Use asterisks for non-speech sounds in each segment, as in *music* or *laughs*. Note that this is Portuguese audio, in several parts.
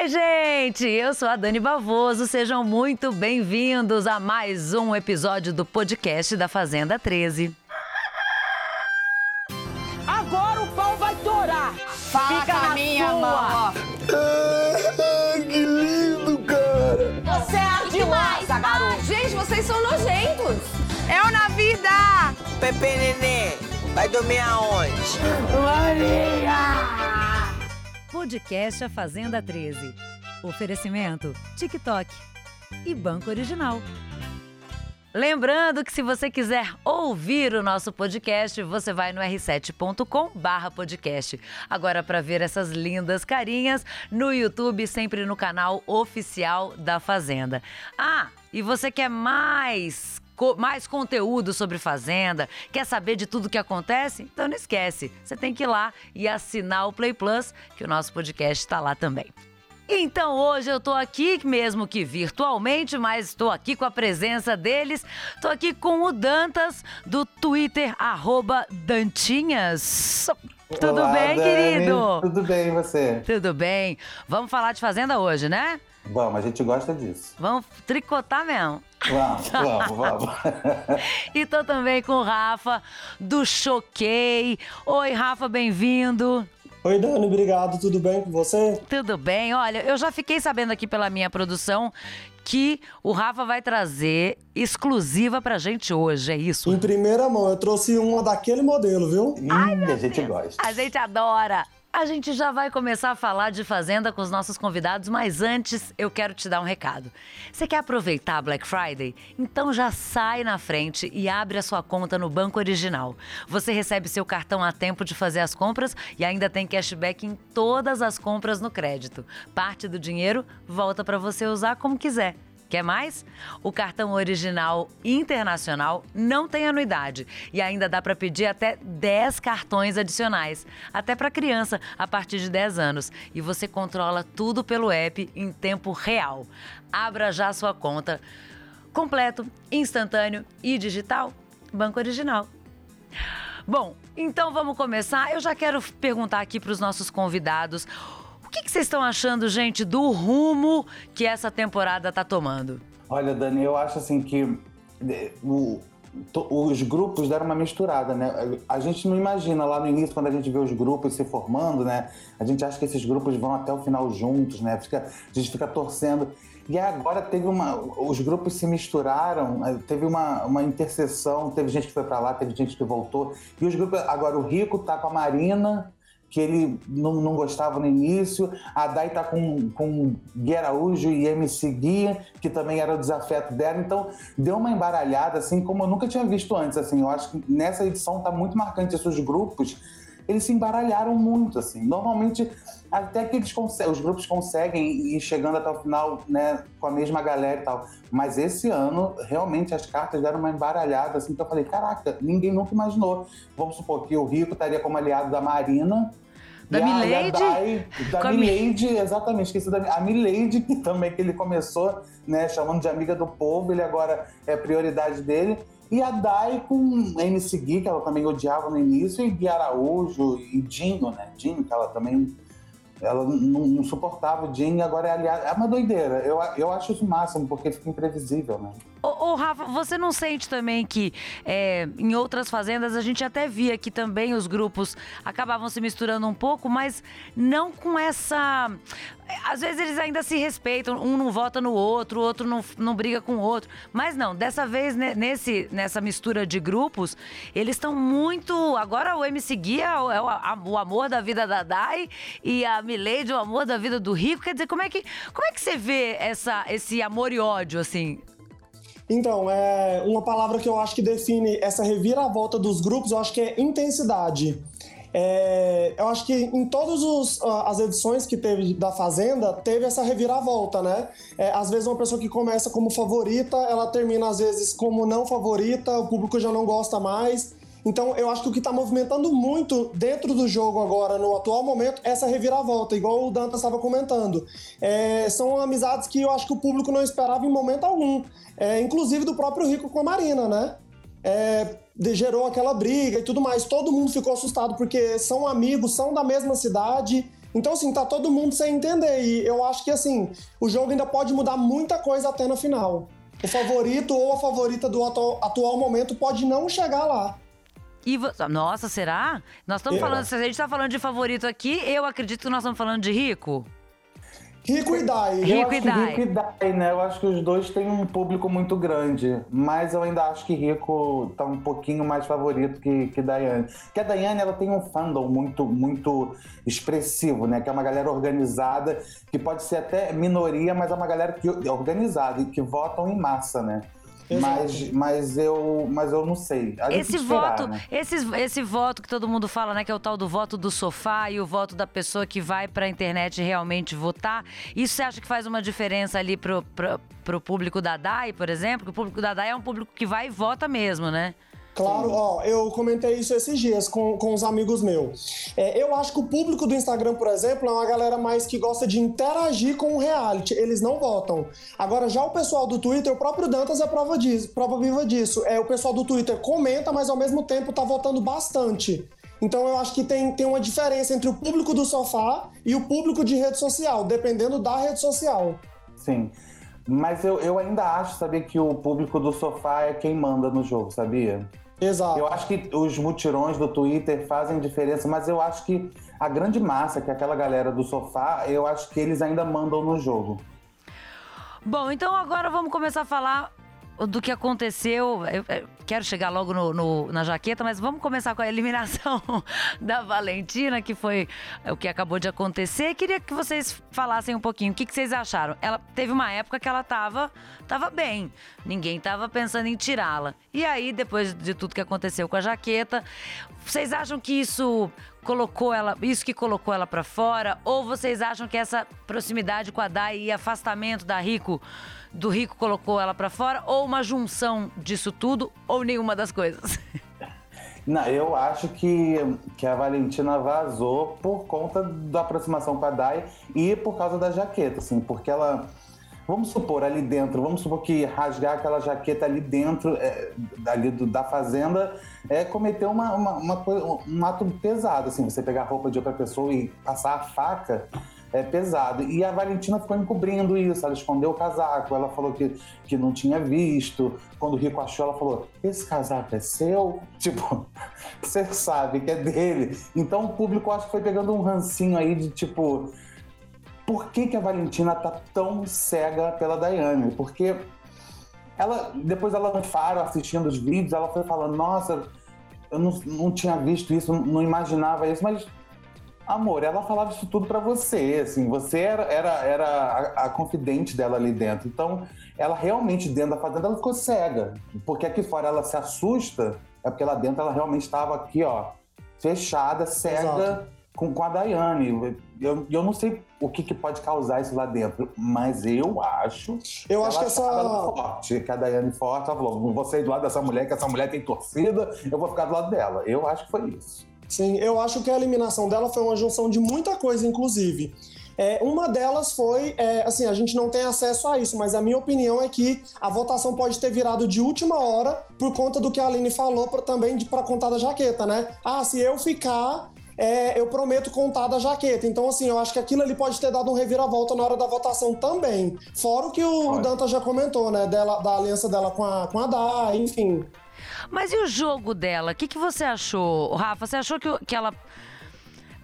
Oi, gente! Eu sou a Dani Bavoso. Sejam muito bem-vindos a mais um episódio do podcast da Fazenda 13. Agora o pau vai torar! Fala Fica com a na minha sua. mão. Ah, que lindo, cara! Você é demais, garoto! Gente, vocês são nojentos. É o na vida! Pepe Nenê, vai dormir aonde? Podcast A Fazenda 13. Oferecimento TikTok e Banco Original. Lembrando que se você quiser ouvir o nosso podcast, você vai no r7.com barra podcast. Agora para ver essas lindas carinhas no YouTube, sempre no canal oficial da Fazenda. Ah, e você quer mais co- mais conteúdo sobre Fazenda, quer saber de tudo que acontece? Então não esquece, você tem que ir lá e assinar o Play Plus, que o nosso podcast está lá também. Então hoje eu tô aqui mesmo que virtualmente, mas estou aqui com a presença deles. Tô aqui com o Dantas do Twitter arroba Dantinhas. Tudo Olá, bem, Dani. querido? Tudo bem, e você? Tudo bem. Vamos falar de fazenda hoje, né? Vamos, a gente gosta disso. Vamos tricotar mesmo. Vamos, *laughs* vamos, vamos. E tô também com o Rafa do Choquei. Oi, Rafa, bem-vindo. Oi, Dani, obrigado. Tudo bem com você? Tudo bem? Olha, eu já fiquei sabendo aqui pela minha produção que o Rafa vai trazer exclusiva pra gente hoje, é isso? Em primeira mão, eu trouxe uma daquele modelo, viu? Ih, a gente gosta. A gente adora! A gente já vai começar a falar de Fazenda com os nossos convidados, mas antes eu quero te dar um recado. Você quer aproveitar a Black Friday? Então já sai na frente e abre a sua conta no Banco Original. Você recebe seu cartão a tempo de fazer as compras e ainda tem cashback em todas as compras no crédito. Parte do dinheiro volta para você usar como quiser. Quer mais? O cartão original internacional não tem anuidade e ainda dá para pedir até 10 cartões adicionais, até para criança a partir de 10 anos. E você controla tudo pelo app em tempo real. Abra já sua conta. Completo, instantâneo e digital. Banco Original. Bom, então vamos começar. Eu já quero perguntar aqui para os nossos convidados. O que vocês estão achando, gente, do rumo que essa temporada tá tomando? Olha, Dani, eu acho assim que o- os grupos deram uma misturada, né? A gente não imagina lá no início, quando a gente vê os grupos se formando, né? A gente acha que esses grupos vão até o final juntos, né? Fica- a gente fica torcendo. E agora teve uma. Os grupos se misturaram, eh, teve uma, uma interseção, teve gente que foi pra lá, teve gente que voltou. E os grupos. Agora o Rico tá com a Marina, que ele não, não gostava no início. A Dai tá com, com Gui Araújo e MC Guia, que também era o desafeto dela. Então, deu uma embaralhada, assim, como eu nunca tinha visto antes. Assim, eu acho que nessa edição tá muito marcante esses grupos. Eles se embaralharam muito, assim. Normalmente, até que eles os grupos conseguem ir chegando até o final, né, com a mesma galera e tal. Mas esse ano, realmente, as cartas deram uma embaralhada, assim, que eu falei, caraca, ninguém nunca imaginou. Vamos supor que o Rico estaria como aliado da Marina. Da Milady? Dai- Da Mi- Milady, exatamente, esqueci da A Milady, que também que ele começou, né, chamando de amiga do povo, ele agora é prioridade dele. E a Dai com MC Gui, que ela também odiava no início, e Gui Araújo e Dinho, né? Dinho, que ela também ela não, não suportava o e agora é aliada. É uma doideira. Eu, eu acho isso o máximo, porque fica imprevisível, né? Ô, ô, Rafa, você não sente também que é, em outras fazendas a gente até via que também os grupos acabavam se misturando um pouco, mas não com essa. Às vezes eles ainda se respeitam, um não vota no outro, o outro não, não briga com o outro. Mas não, dessa vez, né, nesse, nessa mistura de grupos, eles estão muito. Agora o MC Gui é, é o, a- o amor da vida da Dai e a Milady, o amor da vida do Rico. Quer dizer, como é que, como é que você vê essa, esse amor e ódio, assim? Então, é uma palavra que eu acho que define essa reviravolta dos grupos, eu acho que é intensidade. É, eu acho que em todas ah, as edições que teve da Fazenda, teve essa reviravolta, né? É, às vezes uma pessoa que começa como favorita, ela termina às vezes como não favorita, o público já não gosta mais. Então, eu acho que o que está movimentando muito dentro do jogo agora, no atual momento, é essa reviravolta, igual o Dantas estava comentando. É, são amizades que eu acho que o público não esperava em momento algum. É, inclusive do próprio Rico com a Marina, né? É, gerou aquela briga e tudo mais. Todo mundo ficou assustado porque são amigos, são da mesma cidade. Então, assim, tá todo mundo sem entender. E eu acho que, assim, o jogo ainda pode mudar muita coisa até no final. O favorito ou a favorita do atual, atual momento pode não chegar lá. E. Nossa, será? Nós estamos É. falando, se a gente está falando de favorito aqui, eu acredito que nós estamos falando de rico. Rico e Dai. Rico e Dai. Rico e Dai, né? Eu acho que os dois têm um público muito grande. Mas eu ainda acho que Rico tá um pouquinho mais favorito que, que Daiane. Porque a Daiane, ela tem um fandom muito, muito expressivo, né? Que é uma galera organizada, que pode ser até minoria, mas é uma galera que, organizada e que votam em massa, né? Mas, mas, eu, mas eu não sei. A Esse esperar, voto, né? esse, esse voto que todo mundo fala, né, que é o tal do voto do sofá e o voto da pessoa que vai pra internet realmente votar, isso você acha que faz uma diferença ali pro, pro, pro público da DAI, por exemplo? Que o público da DAI é um público que vai e vota mesmo, né? Claro, ó, eu comentei isso esses dias com, com os amigos meus. É, eu acho que o público do Instagram, por exemplo, é uma galera mais que gosta de interagir com o reality. Eles não votam. Agora, já o pessoal do Twitter, o próprio Dantas é prova disso, prova viva disso. É, o pessoal do Twitter comenta, mas ao mesmo tempo tá votando bastante. Então eu acho que tem, tem uma diferença entre o público do sofá e o público de rede social, dependendo da rede social. Sim. Mas eu, eu ainda acho, sabia, que o público do sofá é quem manda no jogo, sabia? Exato. Eu acho que os mutirões do Twitter fazem diferença, mas eu acho que a grande massa, que é aquela galera do sofá, eu acho que eles ainda mandam no jogo. Bom, então agora vamos começar a falar do que aconteceu. Eu, eu quero chegar logo no, no- na jaqueta, mas vamos começar com a eliminação *laughs* da Valentina, que foi o que acabou de acontecer. Queria que vocês falassem um pouquinho. O que, que vocês acharam? Ela teve uma época que ela tava, tava bem. Ninguém tava pensando em tirá-la. E aí, depois de tudo que aconteceu com a jaqueta, vocês acham que isso colocou ela, isso que colocou ela pra fora? Ou vocês acham que essa proximidade com a Dai e afastamento da Rico, do Rico colocou ela pra fora? Ou uma junção disso tudo? Ou nenhuma das coisas? *laughs* Não, eu acho que, que a Valentina vazou por conta da aproximação com a Dai e por causa da jaqueta, assim, porque ela. Vamos supor ali dentro, vamos supor que rasgar aquela jaqueta ali dentro é, ali do- da fazenda é cometer uma, uma, uma coisa- um ato pesado, assim, você pegar a roupa de outra pessoa e passar a faca é pesado. E a Valentina ficou encobrindo isso, ela escondeu o casaco, ela falou que, que não tinha visto. Quando o Rico achou, ela falou: Esse casaco é seu? *laughs* Tipo, você sabe que é dele. Então o público acho que foi pegando um rancinho aí de tipo. Por que, que a Valentina tá tão cega pela Daiane? Porque ela, depois ela no faro, assistindo os vídeos, ela foi falando, nossa, eu não, não tinha visto isso, não, imaginava isso, mas Amor, ela falava isso tudo pra você, assim, você era, era, era a, a confidente dela ali dentro. Então, ela realmente, dentro da fazenda, ela ficou cega. Porque aqui fora ela se assusta, é porque lá dentro ela realmente estava aqui, ó, fechada, cega Exato. Com, com a Daiane. Eu, eu não sei o que, que pode causar isso lá dentro, mas eu acho. Eu acho que essa- achava ela forte, que a Daiane forte, ela falou: vou sair do lado dessa mulher, que essa mulher tem torcida, eu vou ficar do lado dela. Eu acho que foi isso. Sim, eu acho que a eliminação dela foi uma junção de muita coisa, inclusive. É, uma delas foi, é, assim, a gente não tem acesso a isso, mas a minha opinião é que a votação pode ter virado de última hora por conta do que a Aline falou pra, também pra contar da jaqueta, né? Ah, se eu ficar, é, eu prometo contar da jaqueta. Então, assim, eu acho que aquilo ali pode ter dado um reviravolta na hora da votação também. Fora o que o Pode. Danta já comentou, né? Dela, da aliança dela com a, com a Dai, enfim. Mas e o jogo dela? O que, que você achou, Rafa? Você achou que, que ela.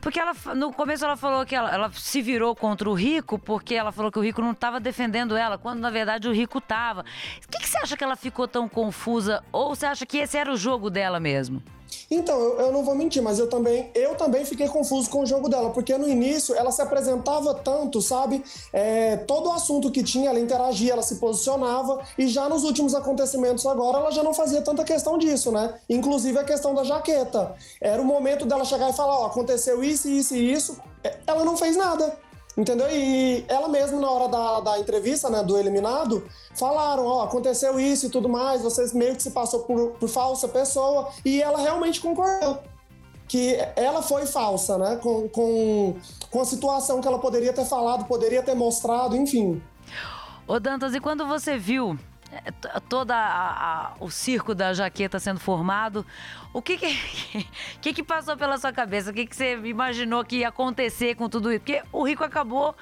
Porque ela, no começo ela falou que ela, ela se virou contra o Rico porque ela falou que o Rico não estava defendendo ela, quando na verdade o Rico estava. O que, que você acha que ela ficou tão confusa? Ou você acha que esse era o jogo dela mesmo? Então, eu, eu não vou mentir, mas eu também, eu também fiquei confuso com o jogo dela, porque no início ela se apresentava tanto, sabe? É, todo o assunto que tinha, ela interagia, ela se posicionava, e já nos últimos acontecimentos agora, ela já não fazia tanta questão disso, né? Inclusive a questão da jaqueta. Era o momento dela chegar e falar: ó, aconteceu isso, isso e isso. É, Ela não fez nada. Entendeu? E ela mesma, na hora da, da entrevista, né, do eliminado, falaram, ó, aconteceu isso e tudo mais, vocês meio que se passou por, por falsa pessoa, e ela realmente concordou. Que ela foi falsa, né? Com, com, com a situação que ela poderia ter falado, poderia ter mostrado, enfim. Ô Dantas, e quando você viu todo o circo da jaqueta sendo formado. O que que, *laughs* que, que passou pela sua cabeça? O que, que você imaginou que ia acontecer com tudo isso? Porque o Rico acabou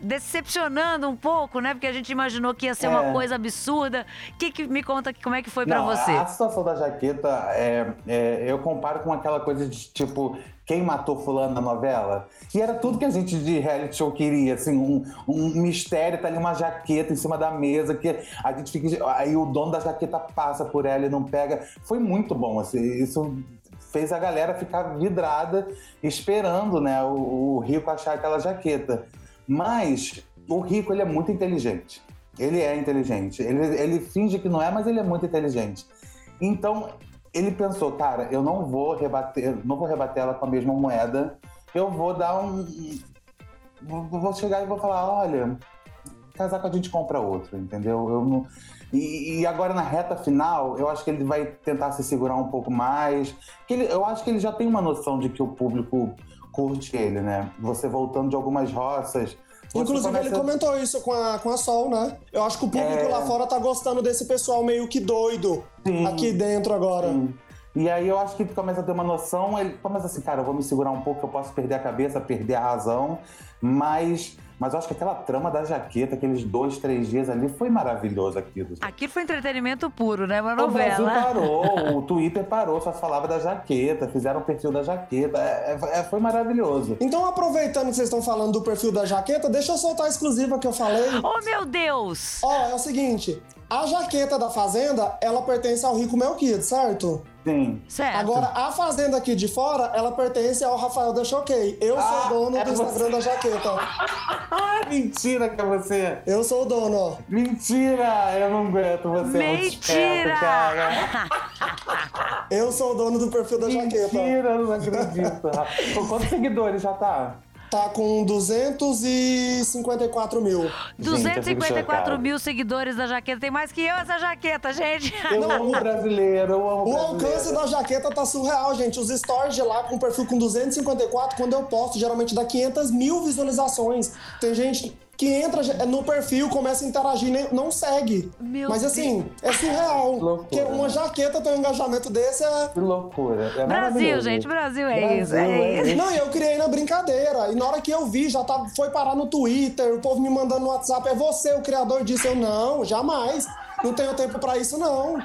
decepcionando um pouco, né? Porque a gente imaginou que ia ser é. uma coisa absurda. Que, que me conta como é que foi para você? A situação da jaqueta, é, é, eu comparo com aquela coisa de tipo quem matou fulano na novela. E era tudo que a gente de reality show queria, assim, um, um mistério, tá ali uma jaqueta em cima da mesa, que a gente fica. Aí o dono da jaqueta passa por ela e não pega. Foi muito bom, assim, isso fez a galera ficar vidrada, esperando, né, o, o Rico achar aquela jaqueta. Mas o Rico, ele é muito inteligente. Ele é inteligente. Ele, ele finge que não é, mas ele é muito inteligente. Então, ele pensou, cara, eu não vou rebater, não vou rebater ela com a mesma moeda. Eu vou dar um. Vou chegar e vou falar, olha, casar com a gente compra outro, entendeu? Eu não... E, e, agora na reta final, eu acho que ele vai tentar se segurar um pouco mais. Que ele, eu acho que ele já tem uma noção de que o público curte ele, né? Você voltando de algumas roças. Inclusive, começa... ele comentou isso com a, com a Sol, né? Eu acho que o público é... lá fora tá gostando desse pessoal meio que doido sim, aqui dentro agora. Sim. E aí eu acho que ele começa a ter uma noção, ele começa assim, cara, eu vou me segurar um pouco, eu posso perder a cabeça, perder a razão, mas mas eu acho que aquela trama da jaqueta, aqueles dois, três dias ali, foi maravilhoso aquilo. Aquilo foi entretenimento puro, né? Uma novela. O Brasil parou, *laughs* o Twitter parou, só falava da jaqueta, fizeram o perfil da jaqueta. É, é, foi maravilhoso. Então, aproveitando que vocês estão falando do perfil da jaqueta, deixa eu soltar a exclusiva que eu falei. Oh, meu Deus! Ó, é o seguinte: a jaqueta da Fazenda, ela pertence ao Rico Melquides, certo? Sim. Certo. Agora, a Fazenda aqui de fora, ela pertence ao Rafael da Choquei. Eu ah, sou dono é do Instagram você. da jaqueta. *laughs* Mentira que é você. Eu sou o dono, ó. Mentira! Eu não aguento você. Mentira! eu sou o dono do perfil da Mentira, jaqueta. Mentira, eu não acredito. Com quantos seguidores já tá? Tá com 254 mil. 254 mil seguidores da jaqueta. Tem mais que eu essa jaqueta, gente. Eu amo *laughs* brasileiro, eu amo O alcance da jaqueta tá surreal, gente. Os stories de lá com perfil com 254, quando eu posto, geralmente dá 500 mil visualizações. Tem gente que entra no perfil, começa a interagir, não segue. Meu Mas assim, Deus. é surreal. Porque uma jaqueta tem um engajamento desse é. Que loucura. É Brasil, gente, Brasil é Brasil isso. É, é isso. Não, eu criei na brincadeira. E na hora que eu vi, já tá, foi parar no Twitter, o povo me mandando no WhatsApp, é você o criador disso. Eu, não, jamais. Não tenho tempo para isso, não.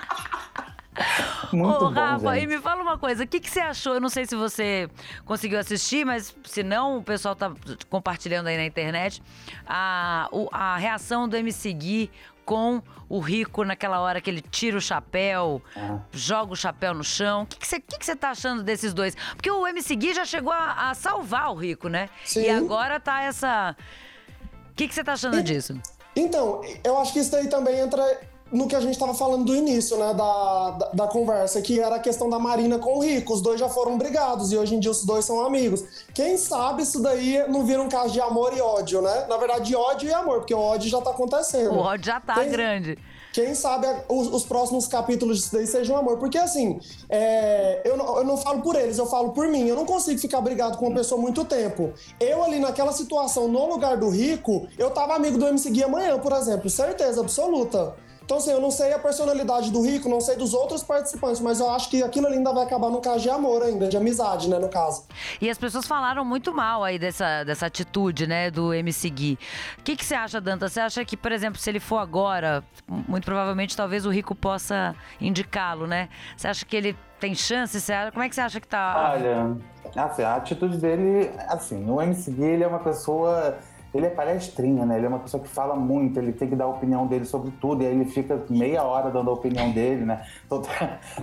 *laughs* Muito Ô, bom, Rafa, gente. e me fala uma coisa, o que, que você achou? Eu não sei se você conseguiu assistir, mas se não, o pessoal tá compartilhando aí na internet a, a reação do MC Gui com o Rico naquela hora que ele tira o chapéu, ah. joga o chapéu no chão. O que, você, que, que você tá achando desses dois? Porque o MC Gui já chegou a, a salvar o Rico, né? Sim. E agora tá essa... O que, que você tá achando e, disso? Então, eu acho que isso aí também entra no que a gente estava falando do início, né, da, da, da, conversa, que era a questão da Marina com o Rico. Os dois já foram brigados e hoje em dia os dois são amigos. Quem sabe isso daí não vira um caso de amor e ódio, né? Na verdade, ódio e amor, porque o ódio já tá acontecendo. O ódio já tá Quem... grande. Quem sabe os, os, próximos capítulos disso daí sejam amor. Porque assim, é, eu, não, eu não falo por eles, eu falo por mim. Eu não consigo ficar brigado com uma pessoa muito tempo. Eu ali naquela situação, no lugar do rico, eu tava amigo do MC Gui amanhã, por exemplo. Certeza absoluta. Então, assim, eu não sei a personalidade do Rico, não sei dos outros participantes, mas eu acho que aquilo ali ainda vai acabar no caso de amor ainda, de amizade, né, no caso. E as pessoas falaram muito mal aí dessa, dessa atitude, né, do MC Gui. O que, que você acha, Danta? Você acha que, por exemplo, se ele for agora, muito provavelmente talvez o Rico possa indicá-lo, né? Você acha que ele tem chance? Você acha, como é que você acha que tá? Olha, assim, a atitude dele, assim, o MC Gui, ele é uma pessoa ele é palestrinha, né? Ele é uma pessoa que fala muito, ele tem que dar a opinião dele sobre tudo, e aí ele fica meia hora dando a opinião dele, né? Tanto,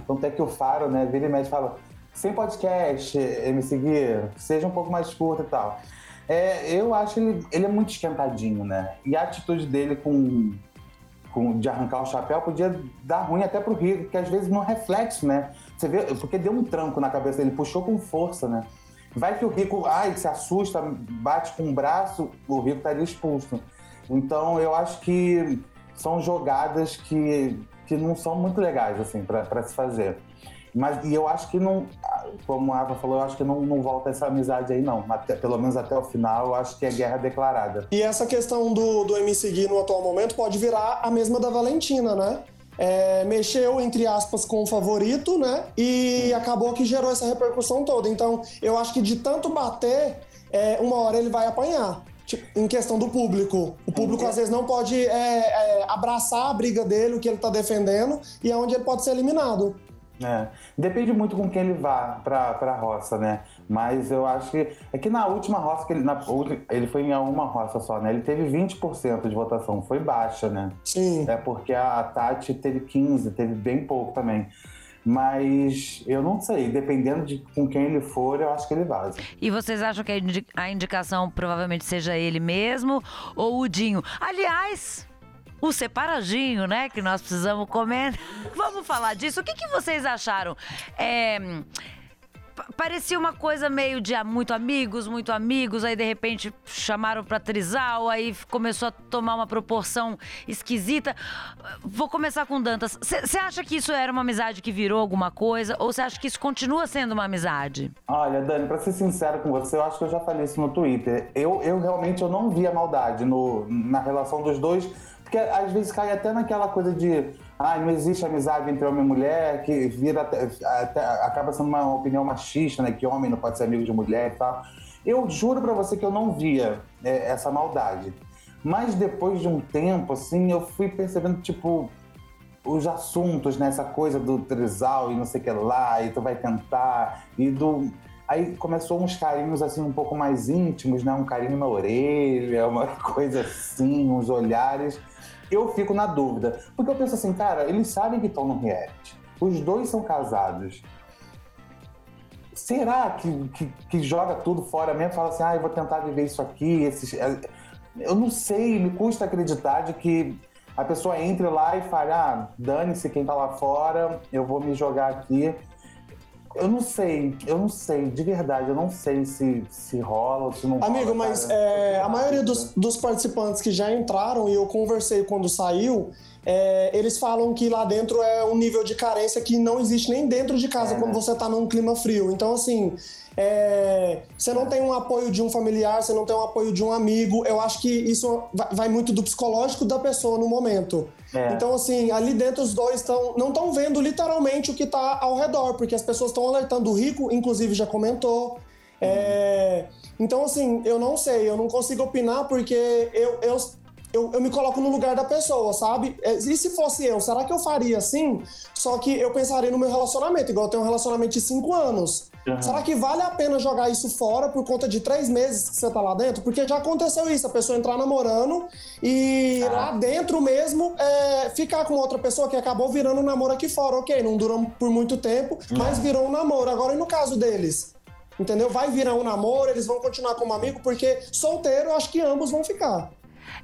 tanto é que o Faro, né, vira e mexe fala, sem podcast, me seguir, seja um pouco mais curto e tal. É, eu acho ele, ele é muito esquentadinho, né? E a atitude dele com, com, de arrancar o chapéu podia dar ruim até pro Rico, que às vezes não reflete, né? Você vê, porque deu um tranco na cabeça dele, puxou com força, né? Vai que o rico, ai, se assusta, bate com o braço, o rico estaria expulso. Então, eu acho que são jogadas que, que não são muito legais, assim, para se fazer. Mas, e eu acho que não, como a Ava falou, eu acho que não, não volta essa amizade aí, não. Até, pelo menos até o final, eu acho que é guerra declarada. E essa questão do, do MC Gui no atual momento pode virar a mesma da Valentina, né? É, mexeu, entre aspas, com o favorito, né? E acabou que gerou essa repercussão toda. Então, eu acho que de tanto bater, é, uma hora ele vai apanhar. Tipo, em questão do público. O público, às vezes, não pode é, é, abraçar a briga dele, o que ele tá defendendo, e é onde ele pode ser eliminado. É. Depende muito com quem ele vá pra, pra roça, né? Mas eu acho que. É que na última roça, que ele, na, ele foi em uma roça só, né? Ele teve 20% de votação, foi baixa, né? Sim. É porque a Tati teve 15%, teve bem pouco também. Mas eu não sei, dependendo de com quem ele for, eu acho que ele vaza. E vocês acham que a indicação provavelmente seja ele mesmo ou o Dinho? Aliás, o separadinho, né? Que nós precisamos comer. *laughs* Vamos falar disso. O que, que vocês acharam? É parecia uma coisa meio de ah, muito amigos, muito amigos, aí de repente chamaram pra trisal, aí começou a tomar uma proporção esquisita. Vou começar com Dantas. Você acha que isso era uma amizade que virou alguma coisa, ou você acha que isso continua sendo uma amizade? Olha, Dani, pra ser sincero com você, eu acho que eu já falei isso no Twitter. Eu, eu realmente eu não via maldade no, na relação dos dois, porque às vezes cai até naquela coisa de ah, não existe amizade entre homem e mulher, que vira até, acaba sendo uma opinião machista, né? Que homem não pode ser amigo de mulher e tal. Eu juro para você que eu não via é, essa maldade. Mas depois de um tempo, assim, eu fui percebendo, tipo, os assuntos, né? Essa coisa do trisal e não sei o que lá, e tu vai tentar, e do. Aí começou uns carinhos assim um pouco mais íntimos, né? Um carinho na orelha, uma *laughs* coisa assim, uns olhares eu fico na dúvida. Porque eu penso assim, cara, eles sabem que estão no reality. Os dois são casados. Será que, que, que joga tudo fora mesmo? Fala assim, ah, eu vou tentar viver isso aqui. Esses... É, eu não sei, me custa acreditar de que a pessoa entre lá e fale, ah, dane-se quem tá lá fora, eu vou me jogar aqui. Eu não sei, eu não sei, de verdade, eu não sei se, se rola ou se não Amigo, rola, mas é, a maioria dos, dos participantes que já entraram e eu conversei quando saiu, é, eles falam que lá dentro é um nível de carência que não existe nem dentro de casa é, quando né? você tá num clima frio. Então, assim, é, você não tem um apoio de um familiar, você não tem um apoio de um amigo. Eu acho que isso vai muito do psicológico da pessoa no momento. É. Então, assim, ali dentro os dois estão não estão vendo literalmente o que está ao redor, porque as pessoas estão alertando. O Rico, inclusive, já comentou. É, então, assim, eu não sei, eu não consigo opinar porque eu, eu eu, eu, me coloco no lugar da pessoa, sabe? É, e se fosse eu, será que eu faria assim? Só que eu pensaria no meu relacionamento, igual eu tenho um relacionamento de cinco anos. Uhum. Será que vale a pena jogar isso fora por conta de três meses que você tá lá dentro? Porque já aconteceu isso, a pessoa entrar namorando e ah. lá dentro mesmo é, ficar com outra pessoa que acabou virando um namoro aqui fora. Ok, não durou por muito tempo, uhum. mas virou um namoro. Agora, e no caso deles? Entendeu? Vai virar um namoro, eles vão continuar como amigo, porque solteiro, acho que ambos vão ficar.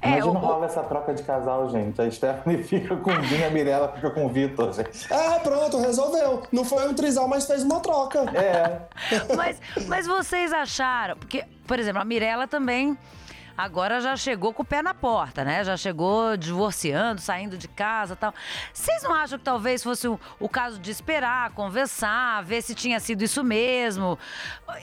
É, Imagina o... rola essa troca de casal, gente. A Stephanie *laughs* fica com o Vinha, a Mirella fica com o Vitor, gente. É, pronto, resolveu. Não foi um trisal, mas fez uma troca. É. mas, mas vocês acharam... Porque, por exemplo, a Mirella também agora já chegou com o pé na porta, né? Já chegou divorciando, saindo de casa tal. Vocês não acham que talvez fosse o, o caso de esperar, conversar, ver se tinha sido isso mesmo?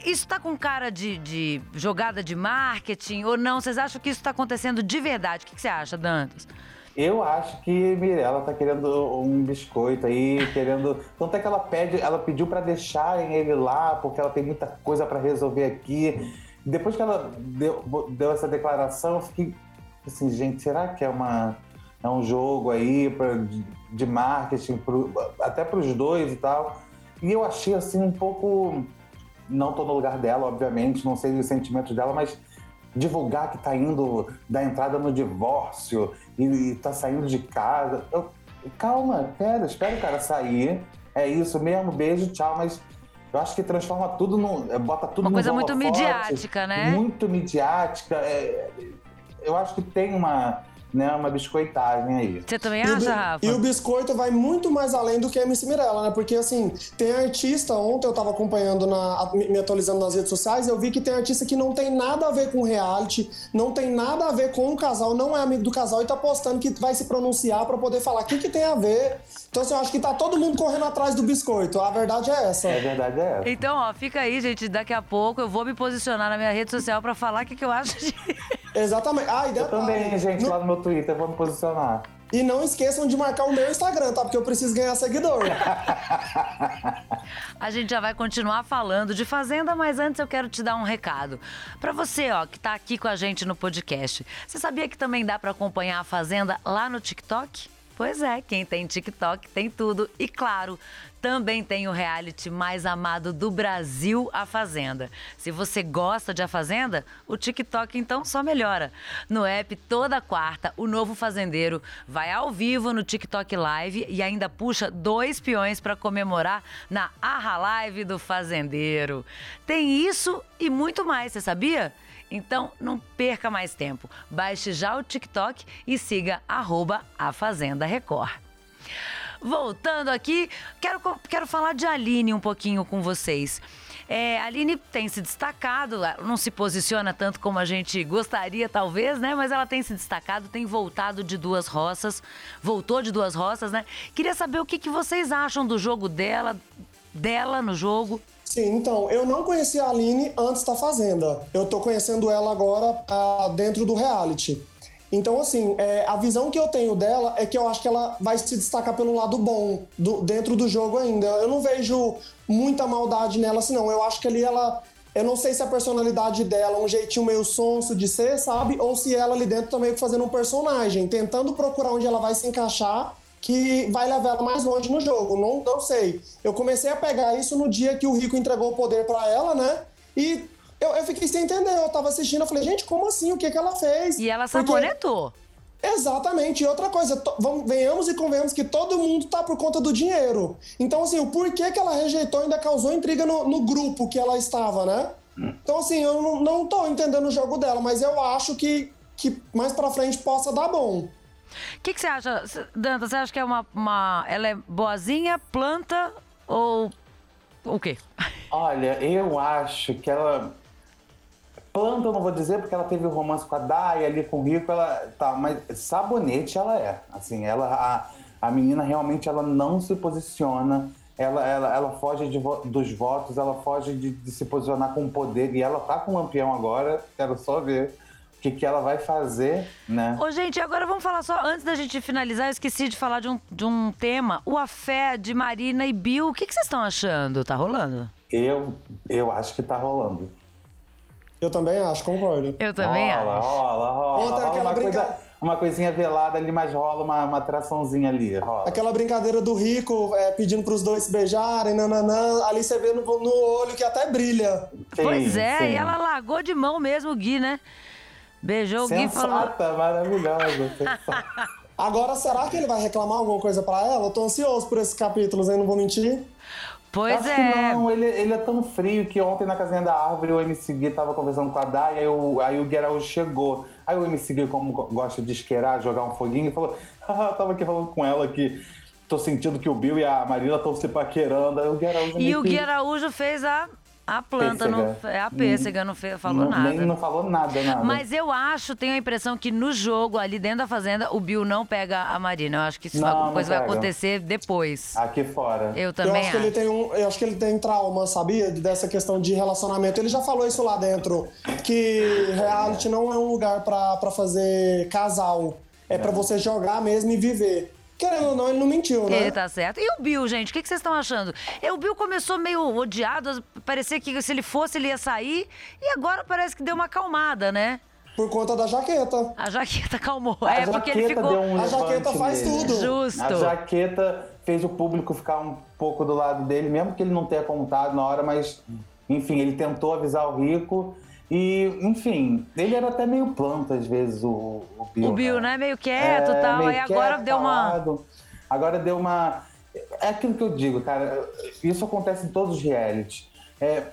Isso tá com cara de, de jogada de marketing ou não? Vocês acham que isso tá acontecendo de verdade? O que, que você acha, Dantas? Eu acho que Mirella tá querendo um biscoito aí, querendo. Tanto é que ela pede, ela pediu para deixarem ele lá, porque ela tem muita coisa para resolver aqui. Depois que ela deu, deu essa declaração, eu fiquei assim, gente, será que é uma é um jogo aí pra, de, de marketing pro, até para os dois e tal? E eu achei assim um pouco não tô no lugar dela, obviamente, não sei os sentimentos dela, mas divulgar que tá indo da entrada no divórcio e, e tá saindo de casa. Eu, calma, pera, espera o cara sair. É isso mesmo, beijo, tchau, mas eu acho que transforma tudo no. É, bota tudo Uma coisa muito midiática, né? Muito midiática. É, eu acho que tem uma. Né, uma biscoitagem aí. Você também E o, acha, Rafa? e o biscoito vai muito mais além do que a MC Mirella, né? Porque, assim, tem artista, ontem eu tava acompanhando, na, a- me me atualizando nas redes sociais, eu vi que tem artista que não tem nada a ver com reality, não tem nada a ver com o casal, não é amigo do casal e tá postando que vai se pronunciar pra poder falar o que, que tem a ver. Então, assim, eu acho que tá todo mundo correndo atrás do biscoito. A verdade é essa. É verdade, é essa. Então, ó, fica aí, gente. Daqui a pouco eu vou me posicionar na minha rede social pra falar o que, que eu acho de. Exatamente. Ah, e Eu também, gente, não- lá no meu Twitter, vou me posicionar. E não esqueçam de marcar o meu Instagram, tá? Porque eu preciso ganhar seguidor. *laughs* A gente já vai continuar falando de Fazenda, mas antes eu quero te dar um recado. Pra você, ó, que tá aqui com a gente no podcast. Você sabia que também dá pra acompanhar a Fazenda lá no TikTok? Pois é, quem tem TikTok tem tudo. E claro, também tem o reality mais amado do Brasil, A Fazenda. Se você gosta de A Fazenda, o TikTok então só melhora. No app, toda quarta, o novo fazendeiro vai ao vivo no TikTok Live e ainda puxa dois peões para comemorar na Arra Live do Fazendeiro. Tem isso e muito mais, você sabia? Então, não perca mais tempo. Baixe já o TikTok e siga arroba a Fazenda Record. Voltando aqui, quero, quero falar de Aline um pouquinho com vocês. É, a Aline tem se destacado, não se posiciona tanto como a gente gostaria, talvez, né? Mas ela tem se destacado, tem voltado de duas roças, voltou de duas roças, né? Queria saber o que, que vocês acham do jogo dela, dela no jogo. Sim, então, eu não conhecia a Aline antes da Fazenda. Eu tô conhecendo ela agora ah, dentro do reality. Então, assim, é, a visão que eu tenho dela é que eu acho que ela vai se destacar pelo lado bom do- dentro do jogo ainda. Eu não vejo muita maldade nela, assim, não. Eu acho que ali ela. Eu não sei se a personalidade dela é um jeitinho meio sonso de ser, sabe? Ou se ela ali dentro tá meio que fazendo um personagem, tentando procurar onde ela vai se encaixar que vai levar ela mais longe no jogo. Não, não sei. Eu comecei a pegar isso no dia que o Rico entregou o poder pra ela, né? E eu, eu fiquei sem entender. Eu tava assistindo, eu falei, gente, como assim? O que que ela fez? E ela Porque- sabonetou. Exatamente. E outra coisa, to- vamos, venhamos e convenhamos que todo mundo tá por conta do dinheiro. Então, assim, o porquê que ela rejeitou ainda causou intriga no, no grupo que ela estava, né? Então, assim, eu não, não tô entendendo o jogo dela, mas eu acho que, que mais pra frente possa dar bom. O que, que você acha, Danta? Você acha que é uma, uma. Ela é boazinha, planta ou. O quê? Olha, eu acho que ela. Planta eu não vou dizer, porque ela teve o romance com a Dai ali com o Rico, ela. Tá, mas sabonete ela é. Assim, ela. A, a menina realmente ela não se posiciona. Ela, ela, ela foge de dos votos, ela foge de, de se posicionar com o poder. E ela tá com o lampião agora. Quero só ver o que, que ela vai fazer, né? Ô, gente, agora vamos falar só. Antes da gente finalizar, eu esqueci de falar de um, de um tema. O afé de Marina e Bill. O que, que vocês estão achando? Tá rolando? Eu, eu acho que tá rolando. Eu também acho, concordo. Eu também rola, acho. rola, rola. Ontem rola aquela uma, brinca- coisa, uma coisinha velada ali, mas rola uma, uma atraçãozinha ali. Rola. Aquela brincadeira do Rico é, pedindo pros dois se beijarem, nananã. Ali você vê no, no olho que até brilha. Pois Sim, é, sim. e ela largou de mão mesmo o Gui, né? Beijou o Gui e falou. Sensata, maravilhosa. sensata. *laughs* Agora, será que ele vai reclamar alguma coisa pra ela? Eu tô ansioso por esses capítulos, hein? Não vou mentir. Pois Acho é. que não, ele, ele é tão frio que ontem na casinha da árvore o MC Gui tava conversando com a Dai, aí o, aí o Gui Araújo chegou. Aí o MC Gui, como go- gosta de isqueirar, jogar um foguinho, falou: *laughs* Ah, tava aqui falando com ela que tô sentindo que o Bill e a Marina estão se paquerando. Aí o Araújo E o Gui Araújo fez a, a planta, não, Pêssega. é a pêssega, não fe- falou não, nada. Nem, não falou nada, nada. Mas eu acho, tenho a impressão que no jogo, ali dentro da fazenda, o Bill não pega a Marina. Eu acho que isso Não, alguma não coisa vai acontecer depois. Aqui fora. Eu Eu também acho, que ele tem um, eu acho que ele tem trauma, sabia? Dessa questão de relacionamento. Ele já falou isso lá dentro, que reality não é um lugar pra fazer casal. É pra você jogar mesmo e viver. Querendo ou não, ele não mentiu, né? Ele tá certo. E o Bill, gente, o que, que vocês estão achando? É, O Bill começou meio odiado, parecia que se ele fosse, ele ia sair. E agora parece que deu uma acalmada, né? Por conta da jaqueta. A jaqueta acalmou. A é, porque ele jaqueta ficou. deu um A jaqueta faz nele. tudo. Justo. A jaqueta fez o público ficar um pouco do lado dele, mesmo que ele não tenha contado na hora, mas, enfim, ele tentou avisar o Rico. E, enfim, ele era até meio planta às vezes, o, o Bill. O Bill, né? Meio quieto e É, tal. Aí agora quieto, deu uma. Agora deu uma. É aquilo que eu digo, cara. Isso acontece em todos os realities. É,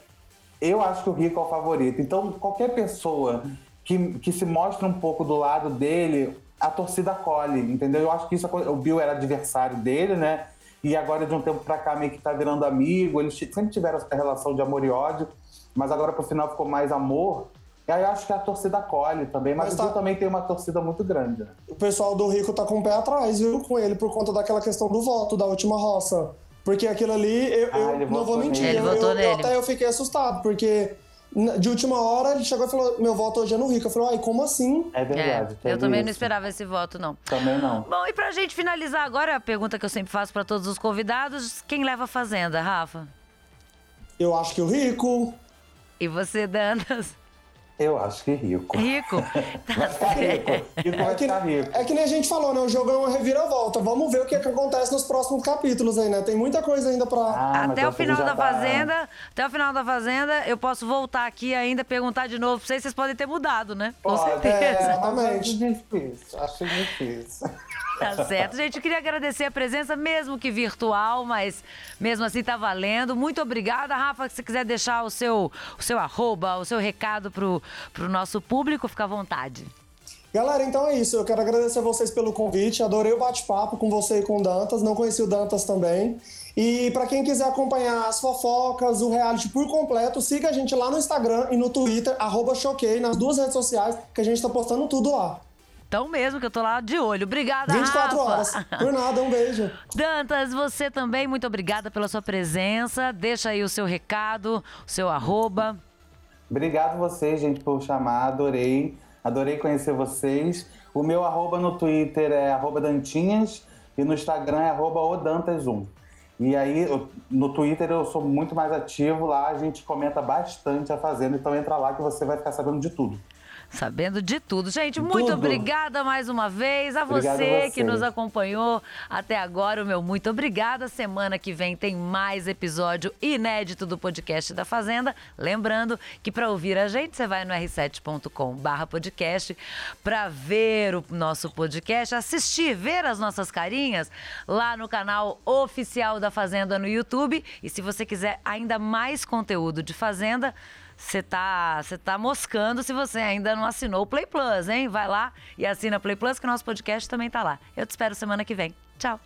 eu acho que o Rico é o favorito. Então, qualquer pessoa que, que se mostra um pouco do lado dele, a torcida acolhe, entendeu? Eu acho que isso o Bill era adversário dele, né? E agora, de um tempo pra cá, meio que tá virando amigo. Eles sempre tiveram essa relação de amor e ódio, mas agora pro final ficou mais amor. E aí eu acho que a torcida acolhe também, mas, Mas o tá- Bill também tem uma torcida muito grande, né? O pessoal do Rico tá com o pé atrás, viu, com ele, por conta daquela questão do voto da última roça. Porque aquilo ali, eu, Ah, eu não vou mentir, eu, eu- até eu fiquei assustado, porque de última hora ele chegou e falou: meu voto hoje é no Rico. Eu falei, ai, como assim? É verdade. É, eu também não isso. esperava esse voto, não. Também não. Bom, e pra gente finalizar agora, a pergunta que eu sempre faço pra todos os convidados: quem leva a fazenda, Rafa? Eu acho que o Rico. E você, Dantas? Eu acho que rico. Rico? *laughs* Tá Vai ficar rico. Rico vai É que, ficar rico. é que nem a gente falou, né? O jogo é uma reviravolta. Vamos ver o que, é que acontece nos próximos capítulos aí, né? Tem muita coisa ainda pra. Ah, até o final da tá- Fazenda, até o final da Fazenda, eu posso voltar aqui e ainda perguntar de novo pra vocês, vocês podem ter mudado, né? Com Pode. certeza. É, exatamente. Acho difícil, acho difícil. Tá certo. Gente, queria agradecer a presença, mesmo que virtual, mas mesmo assim tá valendo. Muito obrigada, Rafa. Se você quiser deixar o seu, o seu arroba, o seu recado pro, pro nosso público, fica à vontade. Galera, então é isso. Eu quero agradecer a vocês pelo convite. Adorei o bate-papo com você e com o Dantas. Não conheci o Dantas também. E pra quem quiser acompanhar as fofocas, o reality por completo, siga a gente lá no Instagram e no Twitter, arroba Choquei, nas duas redes sociais, que a gente tá postando tudo lá. Então mesmo que eu tô lá de olho. Obrigada, 24 Rafa. horas. Por nada, um beijo. *laughs* Dantas, você também, muito obrigada pela sua presença. Deixa aí o seu recado, o seu arroba. Obrigado vocês, gente, por chamar. Adorei. Adorei conhecer vocês. O meu arroba no Twitter é arroba Dantinhas e no Instagram é arroba odantas1. E aí, no Twitter eu sou muito mais ativo lá, a gente comenta bastante a Fazenda, então entra lá que você vai ficar sabendo de tudo. Sabendo de tudo. Gente, muito Tudo. obrigada mais uma vez. A você, a que você. nos acompanhou até agora, o meu muito obrigada. Semana que vem tem mais episódio inédito do podcast da Fazenda. Lembrando que para ouvir a gente, você vai no r7.com/podcast para ver o nosso podcast, assistir, ver as nossas carinhas lá no canal oficial da Fazenda no YouTube. E se você quiser ainda mais conteúdo de Fazenda, você tá, você tá moscando se você ainda não assinou o Play Plus, hein? Vai lá e assina Play Plus que o nosso podcast também tá lá. Eu te espero semana que vem. Tchau.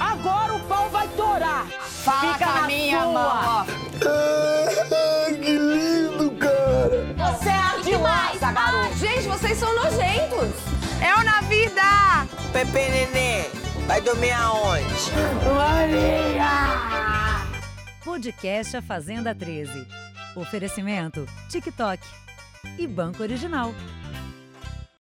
Agora o pau vai torar. Fala Fica com a na minha sua. mão, que lindo, cara! Você é demais, garoto. Gente, vocês são nojentos. É o na vida. Pepe Nenê, vai dormir aonde? Podcast A Fazenda 13. Oferecimento TikTok e Banco Original.